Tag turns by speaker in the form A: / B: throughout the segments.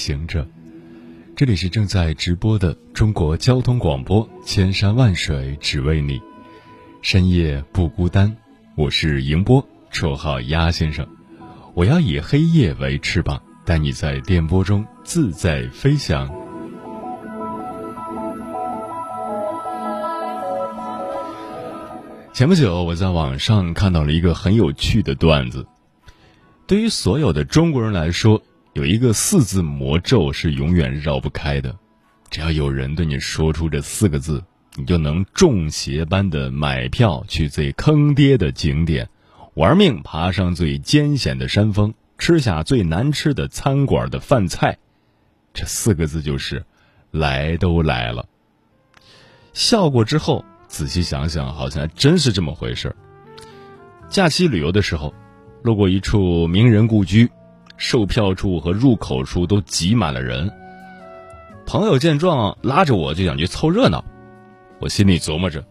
A: 行者，这里是正在直播的中国交通广播，千山万水只为你，深夜不孤单。我是迎波，绰号鸭先生。我要以黑夜为翅膀，带你在电波中自在飞翔。前不久，我在网上看到了一个很有趣的段子。对于所有的中国人来说，有一个四字魔咒是永远绕不开的。只要有人对你说出这四个字，你就能中邪般的买票去最坑爹的景点，玩命爬上最艰险的山峰，吃下最难吃的餐馆的饭菜。这四个字就是“来都来了”。笑过之后，仔细想想，好像还真是这么回事假期旅游的时候。路过一处名人故居，售票处和入口处都挤满了人。朋友见状，拉着我就想去凑热闹。我心里琢磨着，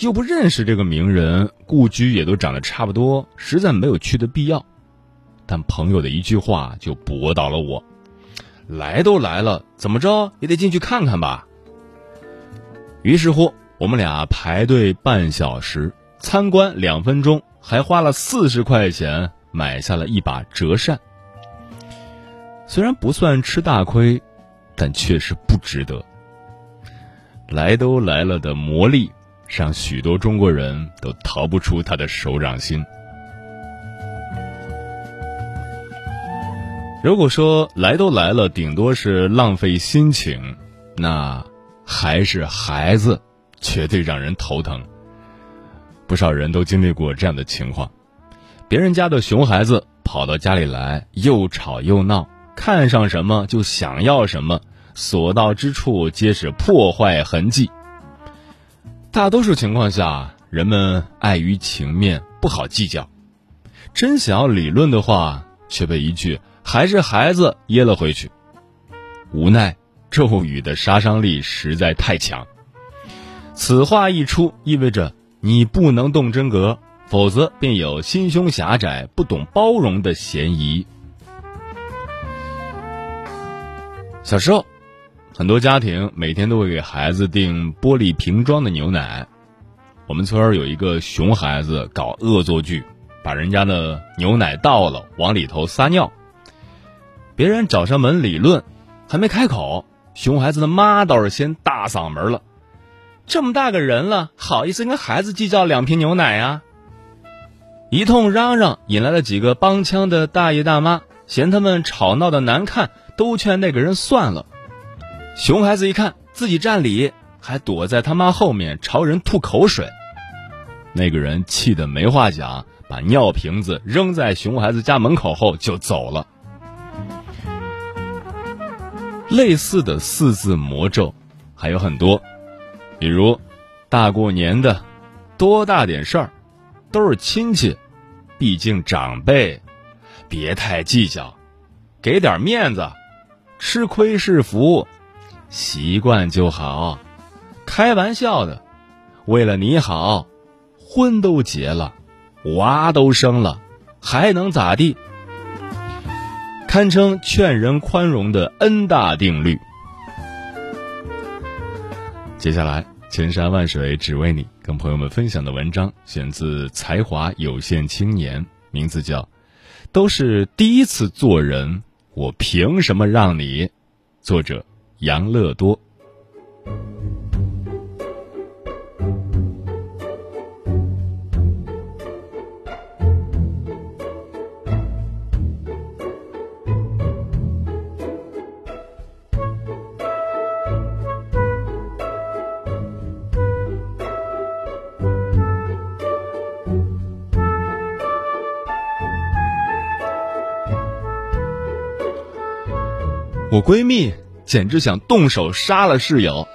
A: 又不认识这个名人，故居也都长得差不多，实在没有去的必要。但朋友的一句话就驳倒了我：来都来了，怎么着也得进去看看吧。于是乎，我们俩排队半小时，参观两分钟。还花了四十块钱买下了一把折扇，虽然不算吃大亏，但确实不值得。来都来了的魔力，让许多中国人都逃不出他的手掌心。如果说来都来了，顶多是浪费心情，那还是孩子，绝对让人头疼。不少人都经历过这样的情况：别人家的熊孩子跑到家里来，又吵又闹，看上什么就想要什么，所到之处皆是破坏痕迹。大多数情况下，人们碍于情面，不好计较；真想要理论的话，却被一句“还是孩子”噎了回去。无奈，咒语的杀伤力实在太强。此话一出，意味着。你不能动真格，否则便有心胸狭窄、不懂包容的嫌疑。小时候，很多家庭每天都会给孩子订玻璃瓶装的牛奶。我们村儿有一个熊孩子搞恶作剧，把人家的牛奶倒了，往里头撒尿。别人找上门理论，还没开口，熊孩子的妈倒是先大嗓门了。这么大个人了，好意思跟孩子计较两瓶牛奶呀？一通嚷嚷引来了几个帮腔的大爷大妈，嫌他们吵闹的难看，都劝那个人算了。熊孩子一看自己占理，还躲在他妈后面朝人吐口水。那个人气得没话讲，把尿瓶子扔在熊孩子家门口后就走了。类似的四字魔咒还有很多。比如，大过年的，多大点事儿，都是亲戚，毕竟长辈，别太计较，给点面子，吃亏是福，习惯就好。开玩笑的，为了你好，婚都结了，娃都生了，还能咋地？堪称劝人宽容的 N 大定律。接下来，千山万水只为你，跟朋友们分享的文章选自才华有限青年，名字叫《都是第一次做人，我凭什么让你》，作者杨乐多。我闺蜜简直想动手杀了室友。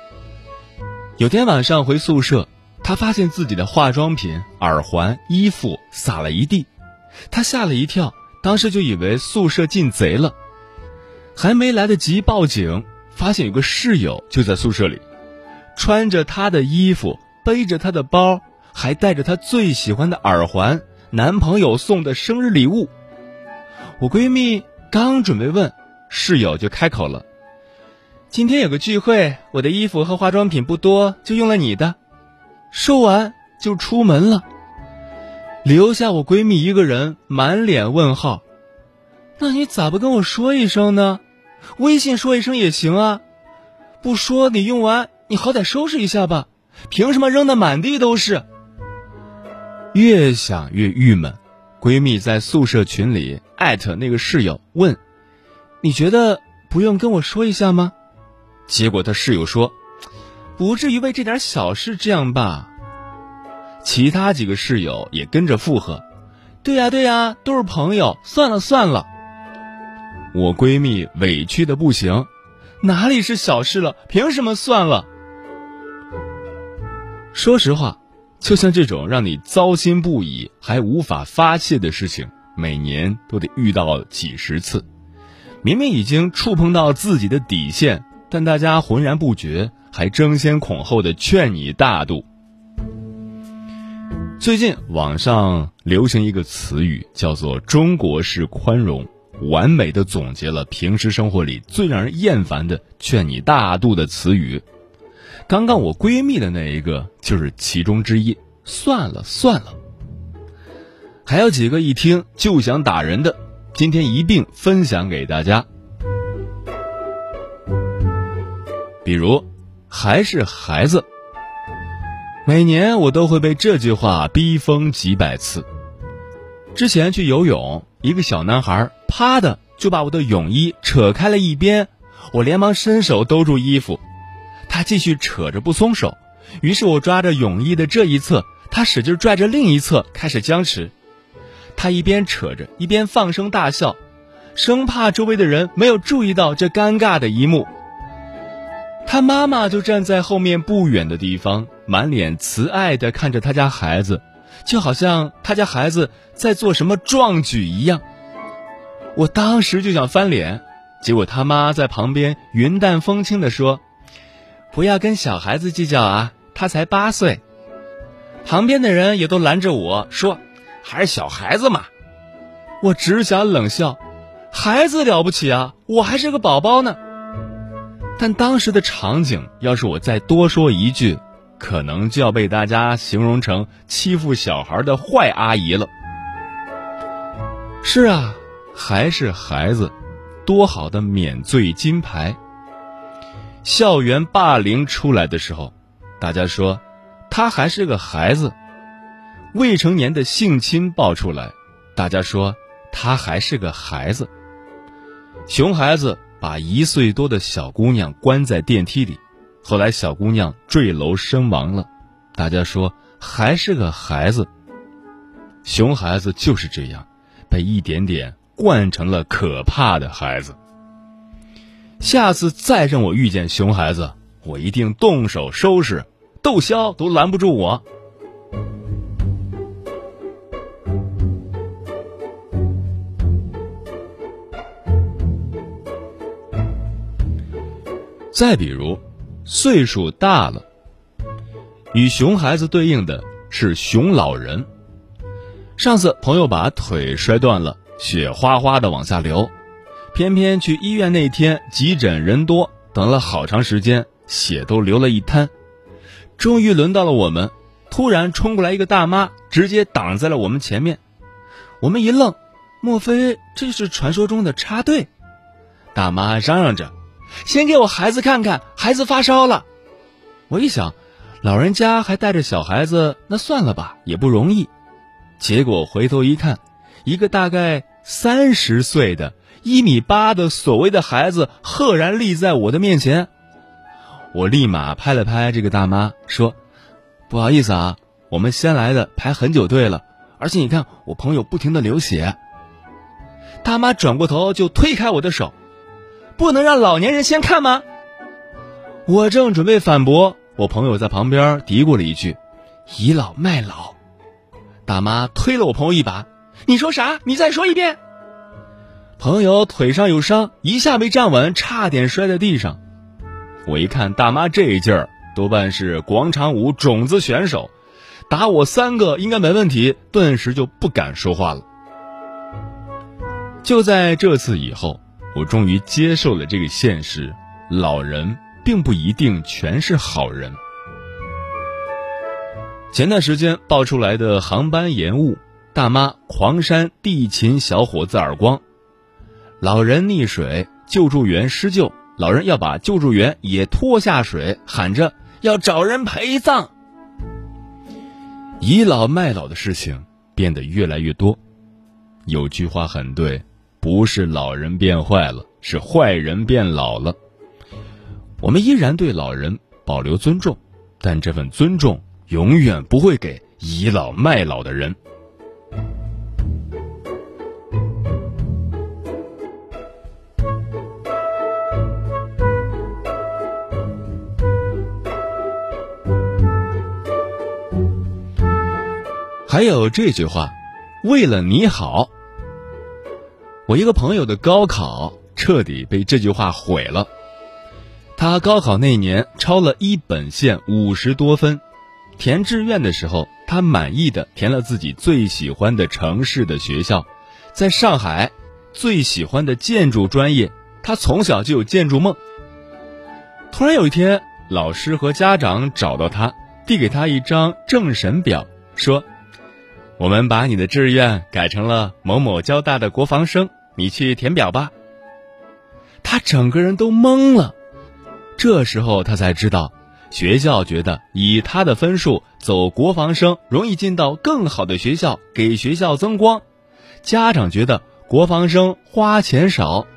A: 有天晚上回宿舍，她发现自己的化妆品、耳环、衣服洒了一地，她吓了一跳，当时就以为宿舍进贼了，还没来得及报警，发现有个室友就在宿舍里，穿着她的衣服，背着她的包，还带着她最喜欢的耳环，男朋友送的生日礼物。我闺蜜刚准备问。室友就开口了：“今天有个聚会，我的衣服和化妆品不多，就用了你的。”说完就出门了，留下我闺蜜一个人满脸问号。那你咋不跟我说一声呢？微信说一声也行啊。不说你用完，你好歹收拾一下吧。凭什么扔的满地都是？越想越郁闷，闺蜜在宿舍群里艾特那个室友问。你觉得不用跟我说一下吗？结果他室友说：“不至于为这点小事这样吧。”其他几个室友也跟着附和：“对呀对呀，都是朋友，算了算了。”我闺蜜委屈的不行：“哪里是小事了？凭什么算了？”说实话，就像这种让你糟心不已还无法发泄的事情，每年都得遇到几十次。明明已经触碰到自己的底线，但大家浑然不觉，还争先恐后的劝你大度。最近网上流行一个词语，叫做“中国式宽容”，完美的总结了平时生活里最让人厌烦的劝你大度的词语。刚刚我闺蜜的那一个就是其中之一。算了算了，还有几个一听就想打人的。今天一并分享给大家。比如，还是孩子。每年我都会被这句话逼疯几百次。之前去游泳，一个小男孩啪的就把我的泳衣扯开了一边，我连忙伸手兜住衣服，他继续扯着不松手，于是我抓着泳衣的这一侧，他使劲拽着另一侧，开始僵持。他一边扯着，一边放声大笑，生怕周围的人没有注意到这尴尬的一幕。他妈妈就站在后面不远的地方，满脸慈爱地看着他家孩子，就好像他家孩子在做什么壮举一样。我当时就想翻脸，结果他妈在旁边云淡风轻地说：“不要跟小孩子计较啊，他才八岁。”旁边的人也都拦着我说。还是小孩子嘛，我只想冷笑，孩子了不起啊，我还是个宝宝呢。但当时的场景，要是我再多说一句，可能就要被大家形容成欺负小孩的坏阿姨了。是啊，还是孩子，多好的免罪金牌。校园霸凌出来的时候，大家说他还是个孩子。未成年的性侵爆出来，大家说他还是个孩子。熊孩子把一岁多的小姑娘关在电梯里，后来小姑娘坠楼身亡了，大家说还是个孩子。熊孩子就是这样，被一点点惯成了可怕的孩子。下次再让我遇见熊孩子，我一定动手收拾，窦骁都拦不住我。再比如，岁数大了，与熊孩子对应的是熊老人。上次朋友把腿摔断了，血哗哗的往下流，偏偏去医院那天急诊人多，等了好长时间，血都流了一滩。终于轮到了我们，突然冲过来一个大妈，直接挡在了我们前面。我们一愣，莫非这是传说中的插队？大妈嚷嚷着。先给我孩子看看，孩子发烧了。我一想，老人家还带着小孩子，那算了吧，也不容易。结果回头一看，一个大概三十岁的、一米八的所谓的孩子，赫然立在我的面前。我立马拍了拍这个大妈，说：“不好意思啊，我们先来的排很久队了，而且你看我朋友不停的流血。”大妈转过头就推开我的手。不能让老年人先看吗？我正准备反驳，我朋友在旁边嘀咕了一句：“倚老卖老。”大妈推了我朋友一把：“你说啥？你再说一遍。”朋友腿上有伤，一下没站稳，差点摔在地上。我一看大妈这一劲儿，多半是广场舞种子选手，打我三个应该没问题，顿时就不敢说话了。就在这次以后，我终于接受了这个现实：老人并不一定全是好人。前段时间爆出来的航班延误，大妈狂扇地勤小伙子耳光，老人溺水，救助员施救。老人要把救助员也拖下水，喊着要找人陪葬。倚老卖老的事情变得越来越多。有句话很对，不是老人变坏了，是坏人变老了。我们依然对老人保留尊重，但这份尊重永远不会给倚老卖老的人。还有这句话，为了你好。我一个朋友的高考彻底被这句话毁了。他高考那年超了一本线五十多分，填志愿的时候，他满意的填了自己最喜欢的城市的学校，在上海，最喜欢的建筑专业。他从小就有建筑梦。突然有一天，老师和家长找到他，递给他一张政审表，说。我们把你的志愿改成了某某交大的国防生，你去填表吧。他整个人都懵了，这时候他才知道，学校觉得以他的分数走国防生容易进到更好的学校，给学校增光；家长觉得国防生花钱少，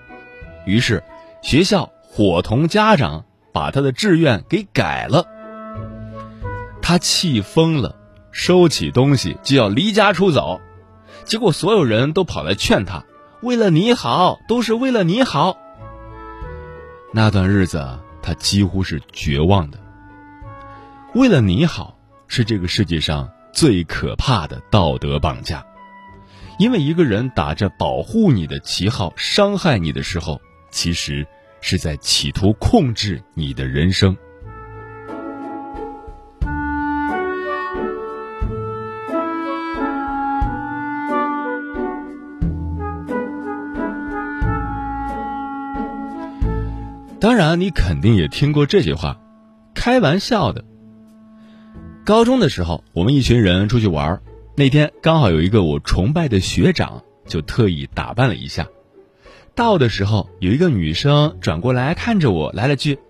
A: 于是学校伙同家长把他的志愿给改了。他气疯了。收起东西就要离家出走，结果所有人都跑来劝他：“为了你好，都是为了你好。”那段日子，他几乎是绝望的。为了你好，是这个世界上最可怕的道德绑架，因为一个人打着保护你的旗号伤害你的时候，其实是在企图控制你的人生。当然，你肯定也听过这句话，开玩笑的。高中的时候，我们一群人出去玩那天刚好有一个我崇拜的学长，就特意打扮了一下。到的时候，有一个女生转过来看着我，来了句：“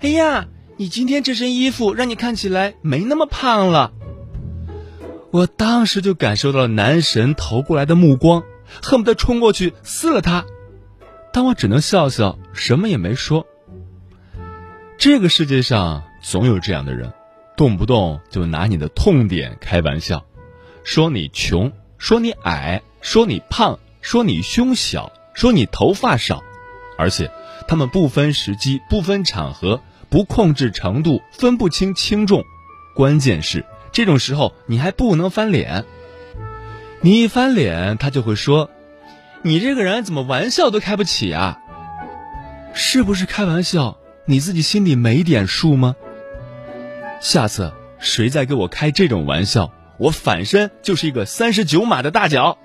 A: 哎呀，你今天这身衣服让你看起来没那么胖了。”我当时就感受到了男神投过来的目光，恨不得冲过去撕了他，但我只能笑笑，什么也没说。这个世界上总有这样的人，动不动就拿你的痛点开玩笑，说你穷，说你矮，说你胖，说你胸小，说你头发少，而且他们不分时机、不分场合、不控制程度、分不清轻重，关键是这种时候你还不能翻脸。你一翻脸，他就会说：“你这个人怎么玩笑都开不起啊？是不是开玩笑？”你自己心里没点数吗？下次谁再给我开这种玩笑，我反身就是一个三十九码的大脚。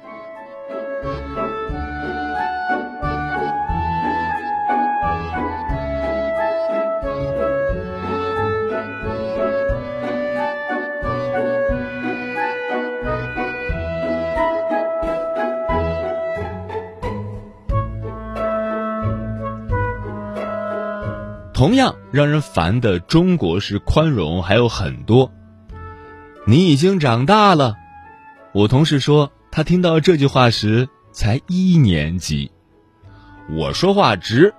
A: 同样让人烦的中国式宽容还有很多。你已经长大了，我同事说他听到这句话时才一年级。我说话直，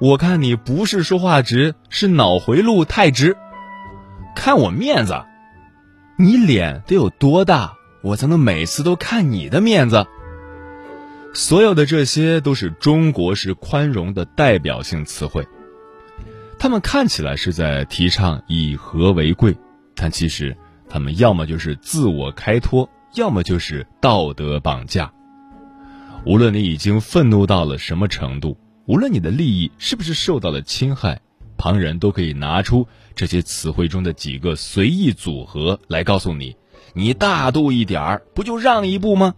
A: 我看你不是说话直，是脑回路太直。看我面子，你脸得有多大，我才能每次都看你的面子？所有的这些都是中国式宽容的代表性词汇。他们看起来是在提倡以和为贵，但其实他们要么就是自我开脱，要么就是道德绑架。无论你已经愤怒到了什么程度，无论你的利益是不是受到了侵害，旁人都可以拿出这些词汇中的几个随意组合来告诉你：你大度一点儿，不就让一步吗？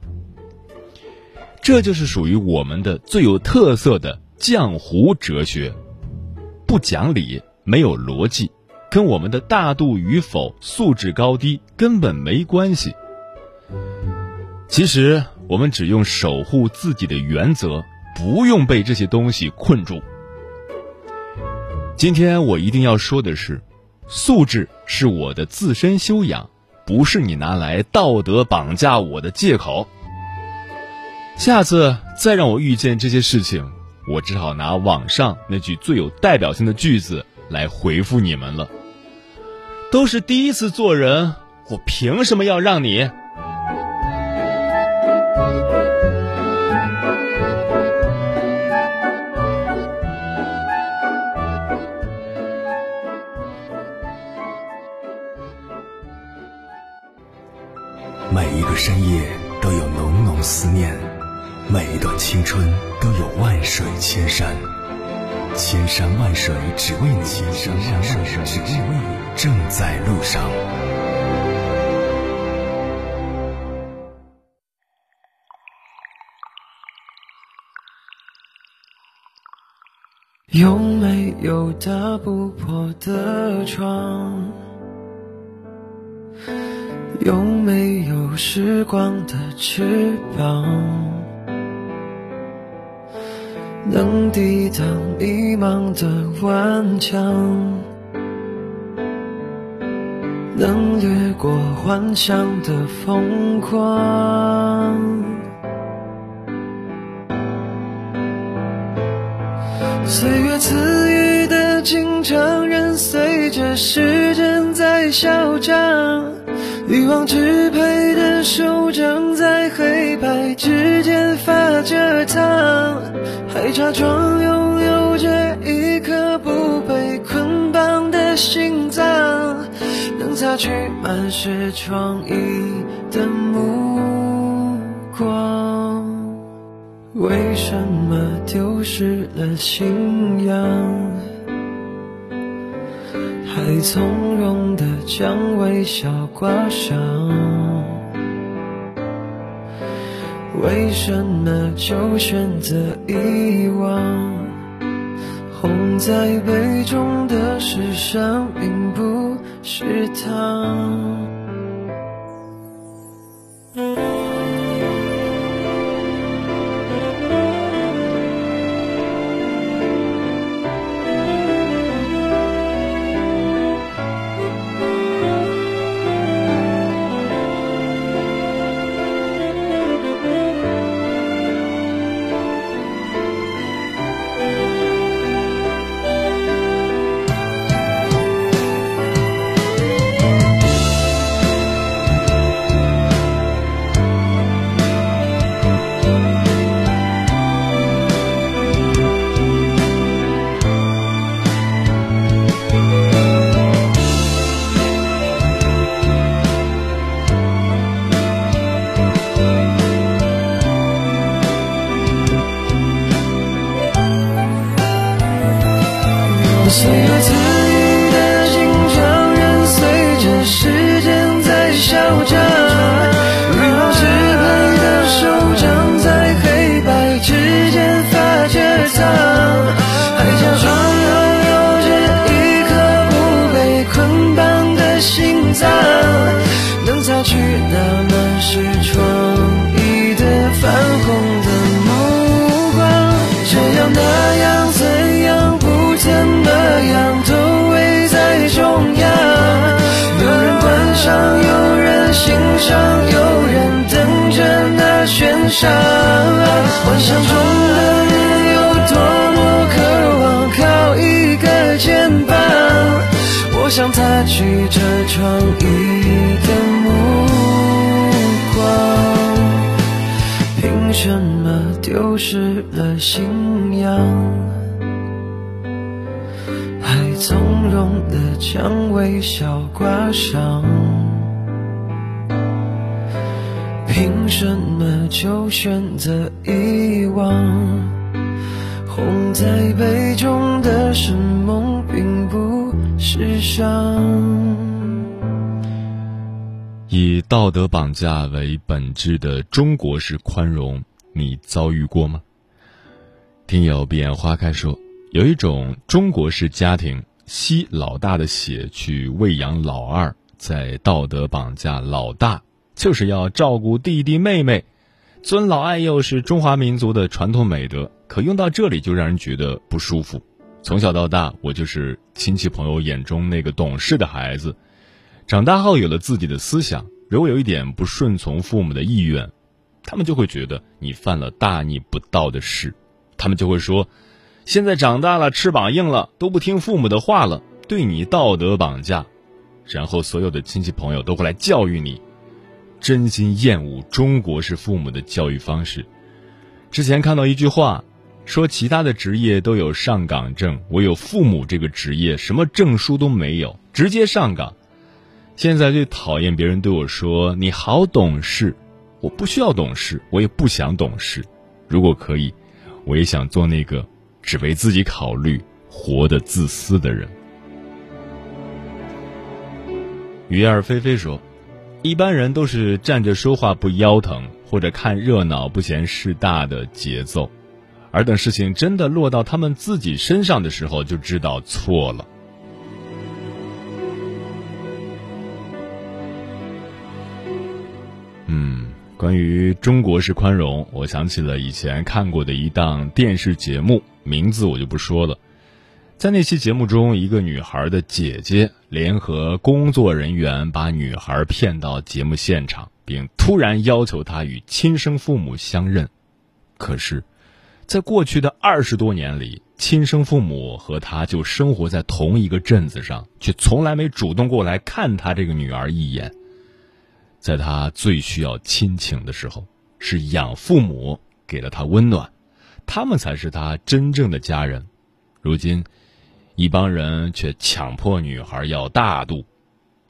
A: 这就是属于我们的最有特色的浆糊哲学。不讲理，没有逻辑，跟我们的大度与否、素质高低根本没关系。其实，我们只用守护自己的原则，不用被这些东西困住。今天我一定要说的是，素质是我的自身修养，不是你拿来道德绑架我的借口。下次再让我遇见这些事情。我只好拿网上那句最有代表性的句子来回复你们了。都是第一次做人，我凭什么要让你？
B: 每一个深夜都有浓浓思念。每一段青春都有万水千山，千山万水只为你，千山万水只为你，正在路上。
C: 有没有打不破的窗？有没有时光的翅膀？能抵挡迷茫的顽强，能掠过幻想的疯狂。岁月赐予的经常，任随着时间在消长。欲望支配的手掌，假装拥有着一颗不被捆绑的心脏，能擦去满是创意的目光。为什么丢失了信仰？还从容地将微笑挂上，为什么就选择遗忘？红在杯中的是伤，并，不是糖。那悬赏。幻想中的你有多么渴望靠一个肩膀，我想擦去这创意的目光。凭什么丢失了？
D: 信仰，还从容的将微笑挂上。就选择遗忘？红在杯中的是梦，并不是伤。
A: 以道德绑架为本质的中国式宽容，你遭遇过吗？听友闭眼花开说，有一种中国式家庭，吸老大的血去喂养老二，在道德绑架老大，就是要照顾弟弟妹妹。尊老爱幼是中华民族的传统美德，可用到这里就让人觉得不舒服。从小到大，我就是亲戚朋友眼中那个懂事的孩子。长大后有了自己的思想，如果有一点不顺从父母的意愿，他们就会觉得你犯了大逆不道的事，他们就会说：“现在长大了，翅膀硬了，都不听父母的话了，对你道德绑架。”然后所有的亲戚朋友都会来教育你，真心厌恶中国式父母的教育方式。之前看到一句话，说其他的职业都有上岗证，唯有父母这个职业什么证书都没有，直接上岗。现在最讨厌别人对我说：“你好懂事。”我不需要懂事，我也不想懂事。如果可以，我也想做那个只为自己考虑、活得自私的人。鱼儿飞飞说：“一般人都是站着说话不腰疼，或者看热闹不嫌事大的节奏，而等事情真的落到他们自己身上的时候，就知道错了。”关于中国式宽容，我想起了以前看过的一档电视节目，名字我就不说了。在那期节目中，一个女孩的姐姐联合工作人员把女孩骗到节目现场，并突然要求她与亲生父母相认。可是，在过去的二十多年里，亲生父母和她就生活在同一个镇子上，却从来没主动过来看她这个女儿一眼。在她最需要亲情的时候，是养父母给了她温暖，他们才是她真正的家人。如今，一帮人却强迫女孩要大度，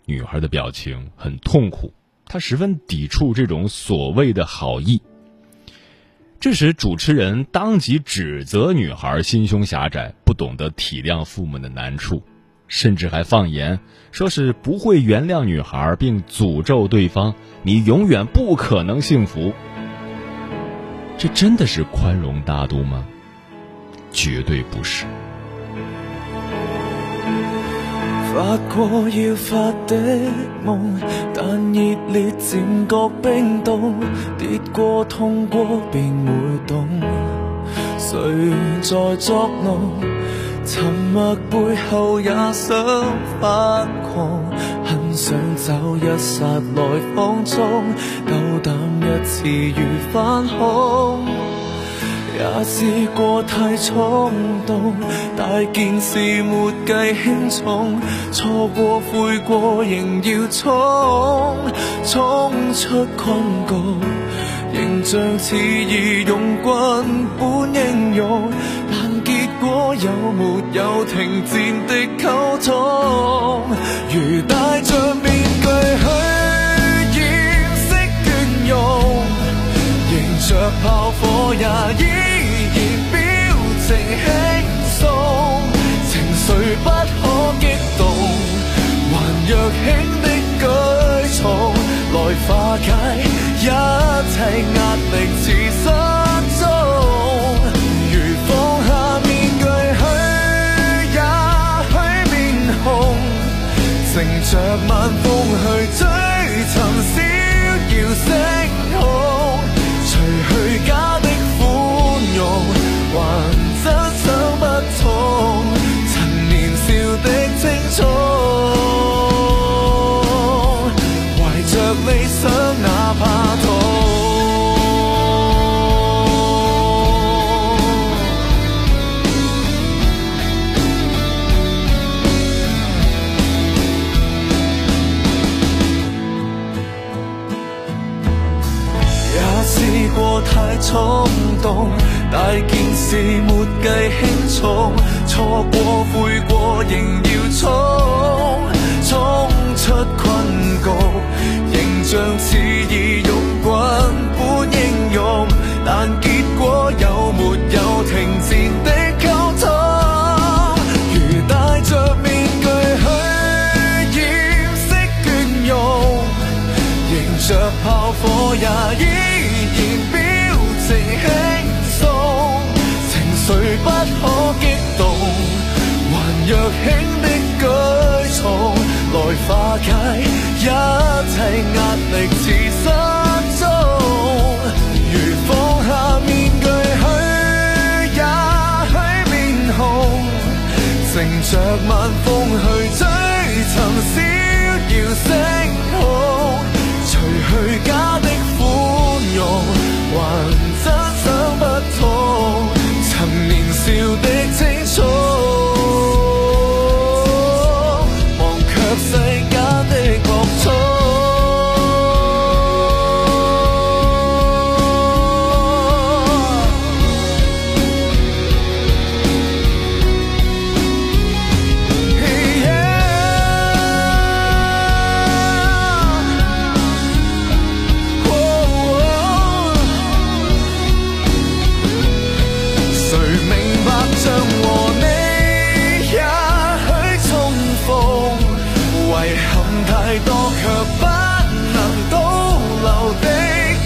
A: 女孩的表情很痛苦，她十分抵触这种所谓的好意。这时，主持人当即指责女孩心胸狭窄，不懂得体谅父母的难处。甚至还放言，说是不会原谅女孩，并诅咒对方：“你永远不可能幸福。”这真的是宽容大度吗？绝对不是。
D: 发过要发的梦，但热烈渐觉冰冻，跌过痛过便会懂，谁在作弄？沉默背后也想发狂，很想找一刹来放纵，斗胆一次如反恐。也试过太冲动，大件事没计轻重，错过悔过仍要冲，冲出困局，形象似义勇军般英勇。但结果有没有停战的沟通？如戴着面具去掩饰倦容，迎着炮火也若轻的举重来化解一切压力似失踪如放下面具去也许面红乘着晚风去追寻逍遥星冲动，大件事没计轻重，错过悔过仍要冲，冲出困局，形象似已用慣般英勇，但结果有没轻的举重来化解一切压力似失踪。如放下面具去，也许面紅，乘着晚风去追寻逍遥星太多卻不能倒流的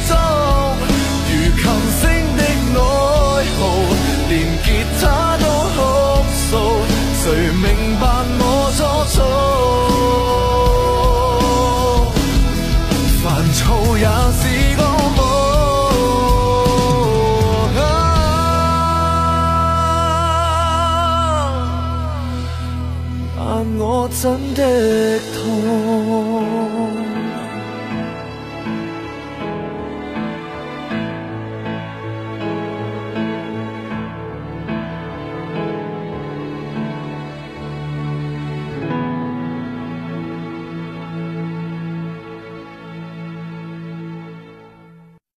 D: 痛，如琴聲的內耗，連吉他都哭訴，誰明白我初衷？煩躁也是個夢，但我真的痛。